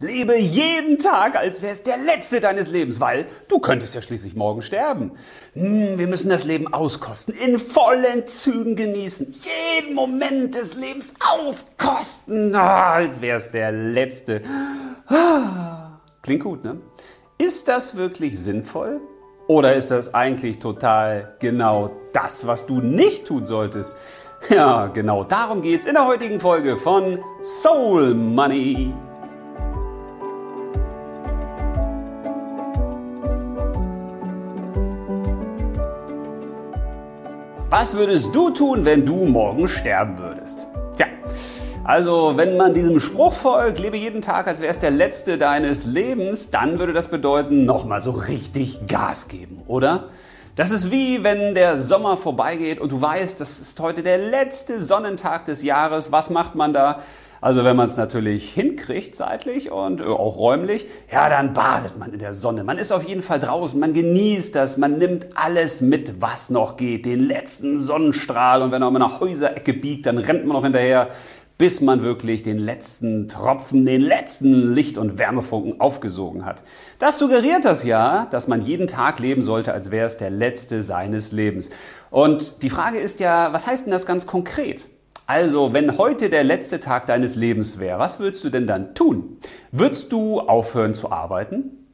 Lebe jeden Tag, als wäre es der letzte deines Lebens, weil du könntest ja schließlich morgen sterben. Hm, wir müssen das Leben auskosten, in vollen Zügen genießen, jeden Moment des Lebens auskosten, oh, als wäre es der letzte. Ah, klingt gut, ne? Ist das wirklich sinnvoll? Oder ist das eigentlich total genau das, was du nicht tun solltest? Ja, genau darum geht's in der heutigen Folge von Soul Money. Was würdest du tun, wenn du morgen sterben würdest? Tja, also wenn man diesem Spruch folgt, lebe jeden Tag, als wäre es der letzte deines Lebens, dann würde das bedeuten, nochmal so richtig Gas geben, oder? Das ist wie wenn der Sommer vorbeigeht und du weißt, das ist heute der letzte Sonnentag des Jahres. Was macht man da? Also wenn man es natürlich hinkriegt zeitlich und äh, auch räumlich, ja, dann badet man in der Sonne. Man ist auf jeden Fall draußen, man genießt das, man nimmt alles mit, was noch geht. Den letzten Sonnenstrahl und wenn um eine Häuserecke biegt, dann rennt man noch hinterher, bis man wirklich den letzten Tropfen, den letzten Licht- und Wärmefunken aufgesogen hat. Das suggeriert das ja, dass man jeden Tag leben sollte, als wäre es der letzte seines Lebens. Und die Frage ist ja, was heißt denn das ganz konkret? Also, wenn heute der letzte Tag deines Lebens wäre, was würdest du denn dann tun? Würdest du aufhören zu arbeiten?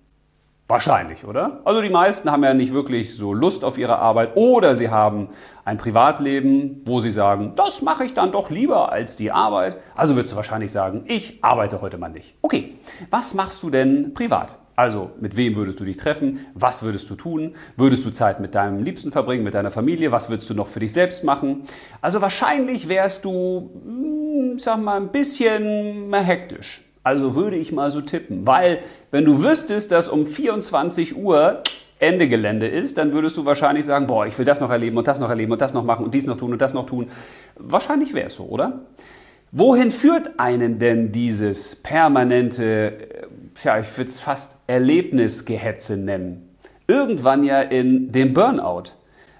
Wahrscheinlich, oder? Also die meisten haben ja nicht wirklich so Lust auf ihre Arbeit oder sie haben ein Privatleben, wo sie sagen, das mache ich dann doch lieber als die Arbeit. Also würdest du wahrscheinlich sagen, ich arbeite heute mal nicht. Okay, was machst du denn privat? Also mit wem würdest du dich treffen? Was würdest du tun? Würdest du Zeit mit deinem Liebsten verbringen, mit deiner Familie? Was würdest du noch für dich selbst machen? Also wahrscheinlich wärst du, hm, sag mal, ein bisschen hektisch. Also würde ich mal so tippen. Weil, wenn du wüsstest, dass um 24 Uhr Ende Gelände ist, dann würdest du wahrscheinlich sagen, boah, ich will das noch erleben und das noch erleben und das noch machen und dies noch tun und das noch tun. Wahrscheinlich wäre es so, oder? Wohin führt einen denn dieses permanente, ja, ich würde es fast Erlebnisgehetze nennen? Irgendwann ja in den Burnout.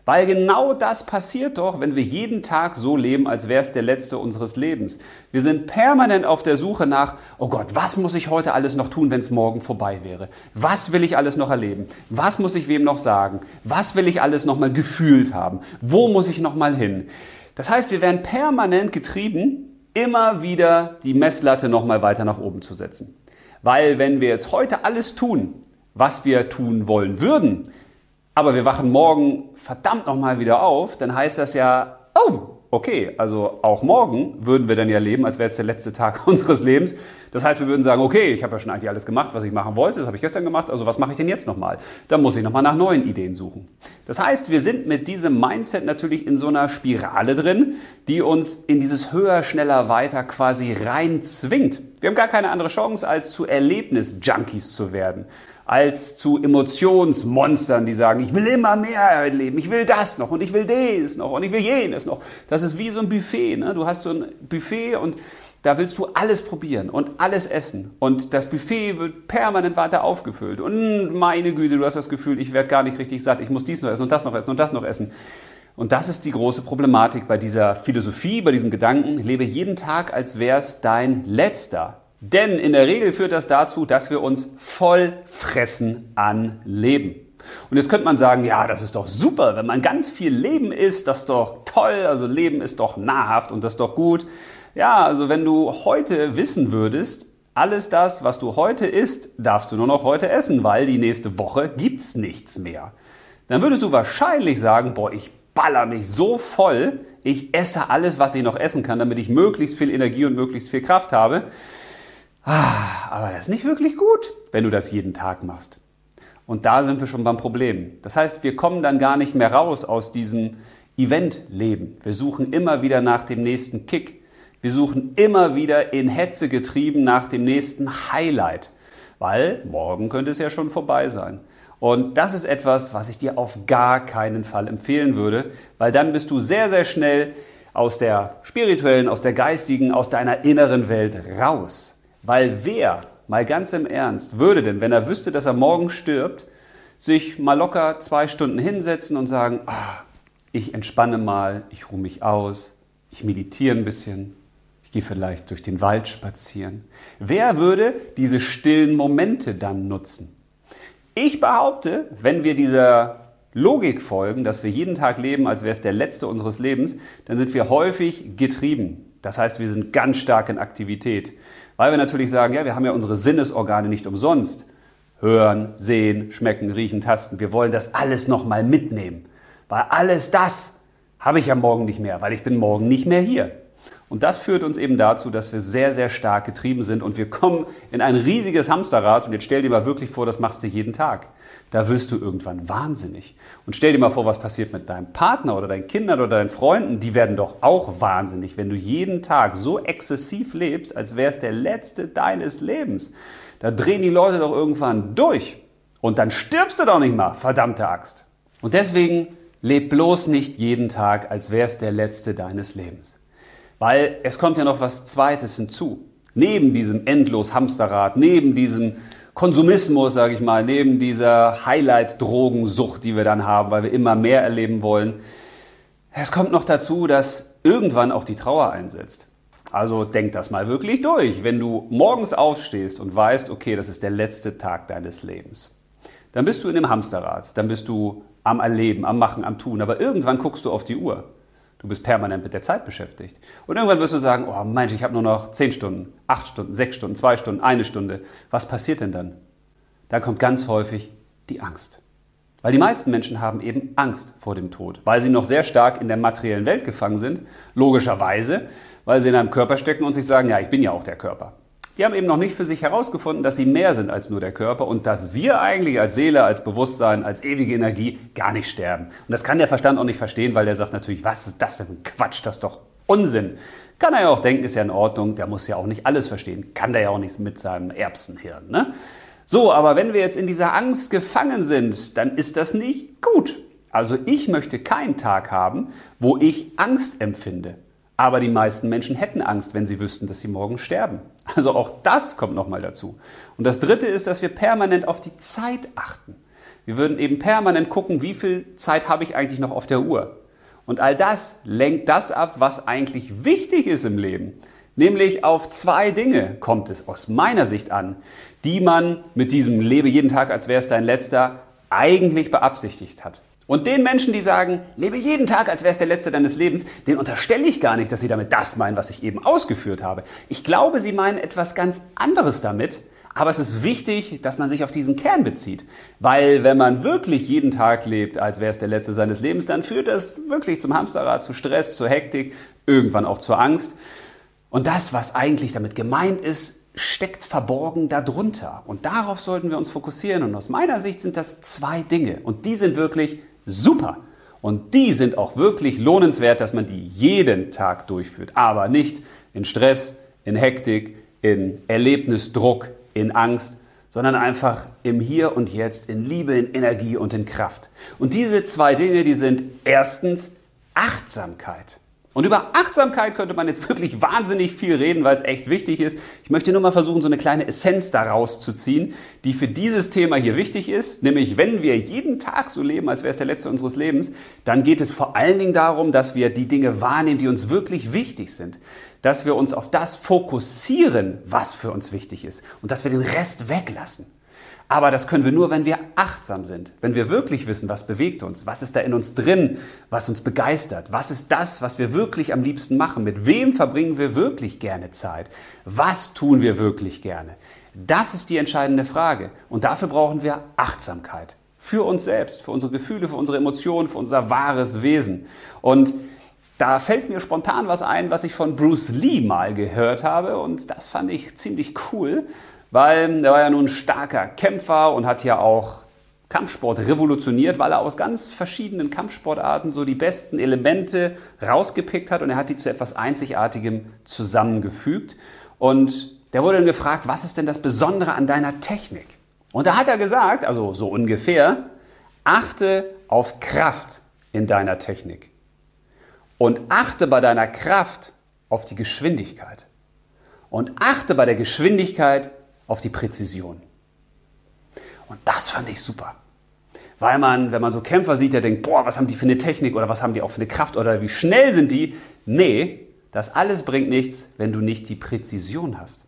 Weil genau das passiert doch, wenn wir jeden Tag so leben, als wäre es der letzte unseres Lebens. Wir sind permanent auf der Suche nach, oh Gott, was muss ich heute alles noch tun, wenn es morgen vorbei wäre? Was will ich alles noch erleben? Was muss ich wem noch sagen? Was will ich alles noch mal gefühlt haben? Wo muss ich noch mal hin? Das heißt, wir werden permanent getrieben, immer wieder die Messlatte noch mal weiter nach oben zu setzen. Weil wenn wir jetzt heute alles tun, was wir tun wollen würden, aber wir wachen morgen verdammt nochmal wieder auf, dann heißt das ja, oh, okay, also auch morgen würden wir dann ja leben, als wäre es der letzte Tag unseres Lebens. Das heißt, wir würden sagen, okay, ich habe ja schon eigentlich alles gemacht, was ich machen wollte, das habe ich gestern gemacht, also was mache ich denn jetzt nochmal? Dann muss ich nochmal nach neuen Ideen suchen. Das heißt, wir sind mit diesem Mindset natürlich in so einer Spirale drin, die uns in dieses höher, schneller, weiter quasi rein zwingt. Wir haben gar keine andere Chance, als zu Erlebnis-Junkies zu werden als zu Emotionsmonstern, die sagen, ich will immer mehr erleben, ich will das noch und ich will das noch und ich will jenes noch. Das ist wie so ein Buffet. Ne? Du hast so ein Buffet und da willst du alles probieren und alles essen. Und das Buffet wird permanent weiter aufgefüllt. Und meine Güte, du hast das Gefühl, ich werde gar nicht richtig satt. Ich muss dies noch essen und das noch essen und das noch essen. Und das ist die große Problematik bei dieser Philosophie, bei diesem Gedanken, lebe jeden Tag, als wäre es dein letzter. Denn in der Regel führt das dazu, dass wir uns voll fressen an Leben. Und jetzt könnte man sagen, ja, das ist doch super, wenn man ganz viel Leben isst, das ist doch toll, also Leben ist doch nahrhaft und das ist doch gut. Ja, also wenn du heute wissen würdest, alles das, was du heute isst, darfst du nur noch heute essen, weil die nächste Woche gibt's nichts mehr. Dann würdest du wahrscheinlich sagen, boah, ich baller mich so voll, ich esse alles, was ich noch essen kann, damit ich möglichst viel Energie und möglichst viel Kraft habe. Ah, aber das ist nicht wirklich gut, wenn du das jeden Tag machst. Und da sind wir schon beim Problem. Das heißt, wir kommen dann gar nicht mehr raus aus diesem Eventleben. Wir suchen immer wieder nach dem nächsten Kick. Wir suchen immer wieder in Hetze getrieben nach dem nächsten Highlight, weil morgen könnte es ja schon vorbei sein. Und das ist etwas, was ich dir auf gar keinen Fall empfehlen würde, weil dann bist du sehr, sehr schnell aus der spirituellen, aus der geistigen, aus deiner inneren Welt raus. Weil wer, mal ganz im Ernst, würde denn, wenn er wüsste, dass er morgen stirbt, sich mal locker zwei Stunden hinsetzen und sagen, ah, ich entspanne mal, ich ruhe mich aus, ich meditiere ein bisschen, ich gehe vielleicht durch den Wald spazieren. Wer würde diese stillen Momente dann nutzen? Ich behaupte, wenn wir dieser Logik folgen, dass wir jeden Tag leben, als wäre es der letzte unseres Lebens, dann sind wir häufig getrieben. Das heißt, wir sind ganz stark in Aktivität. Weil wir natürlich sagen, ja, wir haben ja unsere Sinnesorgane nicht umsonst. Hören, sehen, schmecken, riechen, tasten. Wir wollen das alles nochmal mitnehmen. Weil alles das habe ich ja morgen nicht mehr, weil ich bin morgen nicht mehr hier. Und das führt uns eben dazu, dass wir sehr, sehr stark getrieben sind und wir kommen in ein riesiges Hamsterrad. Und jetzt stell dir mal wirklich vor, das machst du jeden Tag. Da wirst du irgendwann wahnsinnig. Und stell dir mal vor, was passiert mit deinem Partner oder deinen Kindern oder deinen Freunden. Die werden doch auch wahnsinnig, wenn du jeden Tag so exzessiv lebst, als wäre es der letzte deines Lebens. Da drehen die Leute doch irgendwann durch. Und dann stirbst du doch nicht mal, verdammte Axt. Und deswegen leb bloß nicht jeden Tag, als wäre es der letzte deines Lebens. Weil es kommt ja noch was Zweites hinzu. Neben diesem endlos Hamsterrad, neben diesem Konsumismus, sage ich mal, neben dieser Highlight-Drogensucht, die wir dann haben, weil wir immer mehr erleben wollen. Es kommt noch dazu, dass irgendwann auch die Trauer einsetzt. Also denk das mal wirklich durch. Wenn du morgens aufstehst und weißt, okay, das ist der letzte Tag deines Lebens, dann bist du in dem Hamsterrad, dann bist du am Erleben, am Machen, am Tun. Aber irgendwann guckst du auf die Uhr Du bist permanent mit der Zeit beschäftigt. Und irgendwann wirst du sagen, oh Mensch, ich habe nur noch 10 Stunden, 8 Stunden, 6 Stunden, 2 Stunden, eine Stunde. Was passiert denn dann? Dann kommt ganz häufig die Angst. Weil die meisten Menschen haben eben Angst vor dem Tod, weil sie noch sehr stark in der materiellen Welt gefangen sind, logischerweise, weil sie in einem Körper stecken und sich sagen, ja, ich bin ja auch der Körper. Die haben eben noch nicht für sich herausgefunden, dass sie mehr sind als nur der Körper und dass wir eigentlich als Seele, als Bewusstsein, als ewige Energie gar nicht sterben. Und das kann der Verstand auch nicht verstehen, weil der sagt natürlich, was ist das denn? Quatsch, das ist doch Unsinn. Kann er ja auch denken, ist ja in Ordnung, der muss ja auch nicht alles verstehen. Kann der ja auch nicht mit seinem Erbsenhirn. Ne? So, aber wenn wir jetzt in dieser Angst gefangen sind, dann ist das nicht gut. Also ich möchte keinen Tag haben, wo ich Angst empfinde. Aber die meisten Menschen hätten Angst, wenn sie wüssten, dass sie morgen sterben. Also auch das kommt nochmal dazu. Und das Dritte ist, dass wir permanent auf die Zeit achten. Wir würden eben permanent gucken, wie viel Zeit habe ich eigentlich noch auf der Uhr. Und all das lenkt das ab, was eigentlich wichtig ist im Leben. Nämlich auf zwei Dinge kommt es aus meiner Sicht an, die man mit diesem Lebe jeden Tag, als wäre es dein letzter, eigentlich beabsichtigt hat. Und den Menschen, die sagen, lebe jeden Tag, als wäre es der letzte deines Lebens, den unterstelle ich gar nicht, dass sie damit das meinen, was ich eben ausgeführt habe. Ich glaube, sie meinen etwas ganz anderes damit, aber es ist wichtig, dass man sich auf diesen Kern bezieht. Weil wenn man wirklich jeden Tag lebt, als wäre es der letzte seines Lebens, dann führt das wirklich zum Hamsterrad, zu Stress, zur Hektik, irgendwann auch zur Angst. Und das, was eigentlich damit gemeint ist, steckt verborgen darunter. Und darauf sollten wir uns fokussieren. Und aus meiner Sicht sind das zwei Dinge. Und die sind wirklich super. Und die sind auch wirklich lohnenswert, dass man die jeden Tag durchführt. Aber nicht in Stress, in Hektik, in Erlebnisdruck, in Angst, sondern einfach im Hier und Jetzt, in Liebe, in Energie und in Kraft. Und diese zwei Dinge, die sind erstens Achtsamkeit. Und über Achtsamkeit könnte man jetzt wirklich wahnsinnig viel reden, weil es echt wichtig ist. Ich möchte nur mal versuchen, so eine kleine Essenz daraus zu ziehen, die für dieses Thema hier wichtig ist. Nämlich, wenn wir jeden Tag so leben, als wäre es der letzte unseres Lebens, dann geht es vor allen Dingen darum, dass wir die Dinge wahrnehmen, die uns wirklich wichtig sind. Dass wir uns auf das fokussieren, was für uns wichtig ist. Und dass wir den Rest weglassen. Aber das können wir nur, wenn wir achtsam sind, wenn wir wirklich wissen, was bewegt uns, was ist da in uns drin, was uns begeistert, was ist das, was wir wirklich am liebsten machen, mit wem verbringen wir wirklich gerne Zeit, was tun wir wirklich gerne. Das ist die entscheidende Frage. Und dafür brauchen wir Achtsamkeit. Für uns selbst, für unsere Gefühle, für unsere Emotionen, für unser wahres Wesen. Und da fällt mir spontan was ein, was ich von Bruce Lee mal gehört habe. Und das fand ich ziemlich cool weil er war ja nun ein starker Kämpfer und hat ja auch Kampfsport revolutioniert, weil er aus ganz verschiedenen Kampfsportarten so die besten Elemente rausgepickt hat und er hat die zu etwas Einzigartigem zusammengefügt. Und der wurde dann gefragt, was ist denn das Besondere an deiner Technik? Und da hat er gesagt, also so ungefähr, achte auf Kraft in deiner Technik. Und achte bei deiner Kraft auf die Geschwindigkeit. Und achte bei der Geschwindigkeit auf die Präzision. Und das fand ich super. Weil man, wenn man so Kämpfer sieht, der denkt, boah, was haben die für eine Technik oder was haben die auch für eine Kraft oder wie schnell sind die? Nee, Das alles bringt nichts, wenn du nicht die Präzision hast.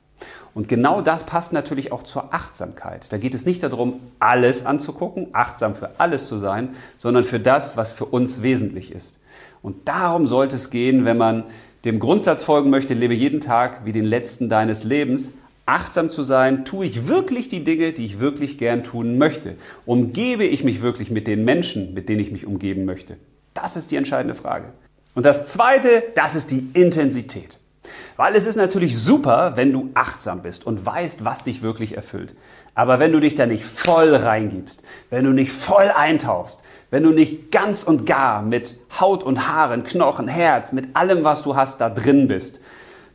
Und genau das passt natürlich auch zur Achtsamkeit. Da geht es nicht darum, alles anzugucken, achtsam für alles zu sein, sondern für das, was für uns wesentlich ist. Und darum sollte es gehen, wenn man dem Grundsatz folgen möchte, lebe jeden Tag wie den letzten deines Lebens. Achtsam zu sein, tue ich wirklich die Dinge, die ich wirklich gern tun möchte? Umgebe ich mich wirklich mit den Menschen, mit denen ich mich umgeben möchte? Das ist die entscheidende Frage. Und das Zweite, das ist die Intensität. Weil es ist natürlich super, wenn du achtsam bist und weißt, was dich wirklich erfüllt. Aber wenn du dich da nicht voll reingibst, wenn du nicht voll eintauchst, wenn du nicht ganz und gar mit Haut und Haaren, Knochen, Herz, mit allem, was du hast, da drin bist,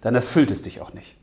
dann erfüllt es dich auch nicht.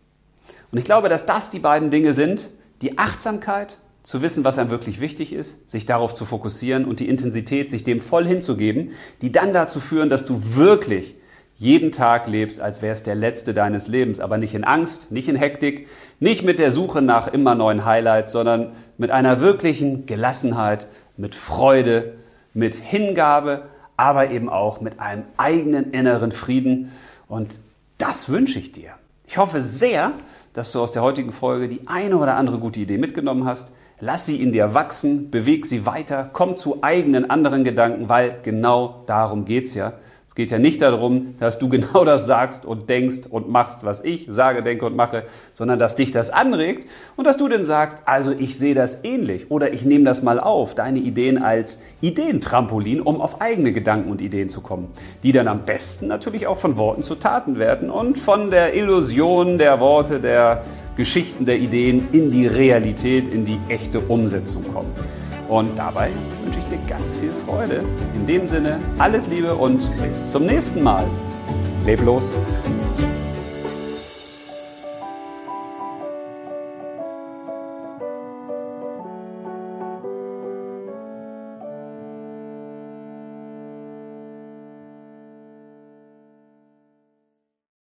Und ich glaube, dass das die beiden Dinge sind, die Achtsamkeit, zu wissen, was einem wirklich wichtig ist, sich darauf zu fokussieren und die Intensität, sich dem voll hinzugeben, die dann dazu führen, dass du wirklich jeden Tag lebst, als wäre es der letzte deines Lebens, aber nicht in Angst, nicht in Hektik, nicht mit der Suche nach immer neuen Highlights, sondern mit einer wirklichen Gelassenheit, mit Freude, mit Hingabe, aber eben auch mit einem eigenen inneren Frieden. Und das wünsche ich dir. Ich hoffe sehr, dass du aus der heutigen Folge die eine oder andere gute Idee mitgenommen hast. Lass sie in dir wachsen, beweg sie weiter, komm zu eigenen anderen Gedanken, weil genau darum geht es ja geht ja nicht darum, dass du genau das sagst und denkst und machst, was ich sage, denke und mache, sondern dass dich das anregt und dass du dann sagst, also ich sehe das ähnlich oder ich nehme das mal auf, deine Ideen als Ideentrampolin, um auf eigene Gedanken und Ideen zu kommen, die dann am besten natürlich auch von Worten zu Taten werden und von der Illusion der Worte, der Geschichten, der Ideen in die Realität, in die echte Umsetzung kommen. Und dabei wünsche ich dir ganz viel Freude. In dem Sinne, alles Liebe und bis zum nächsten Mal. Leb los!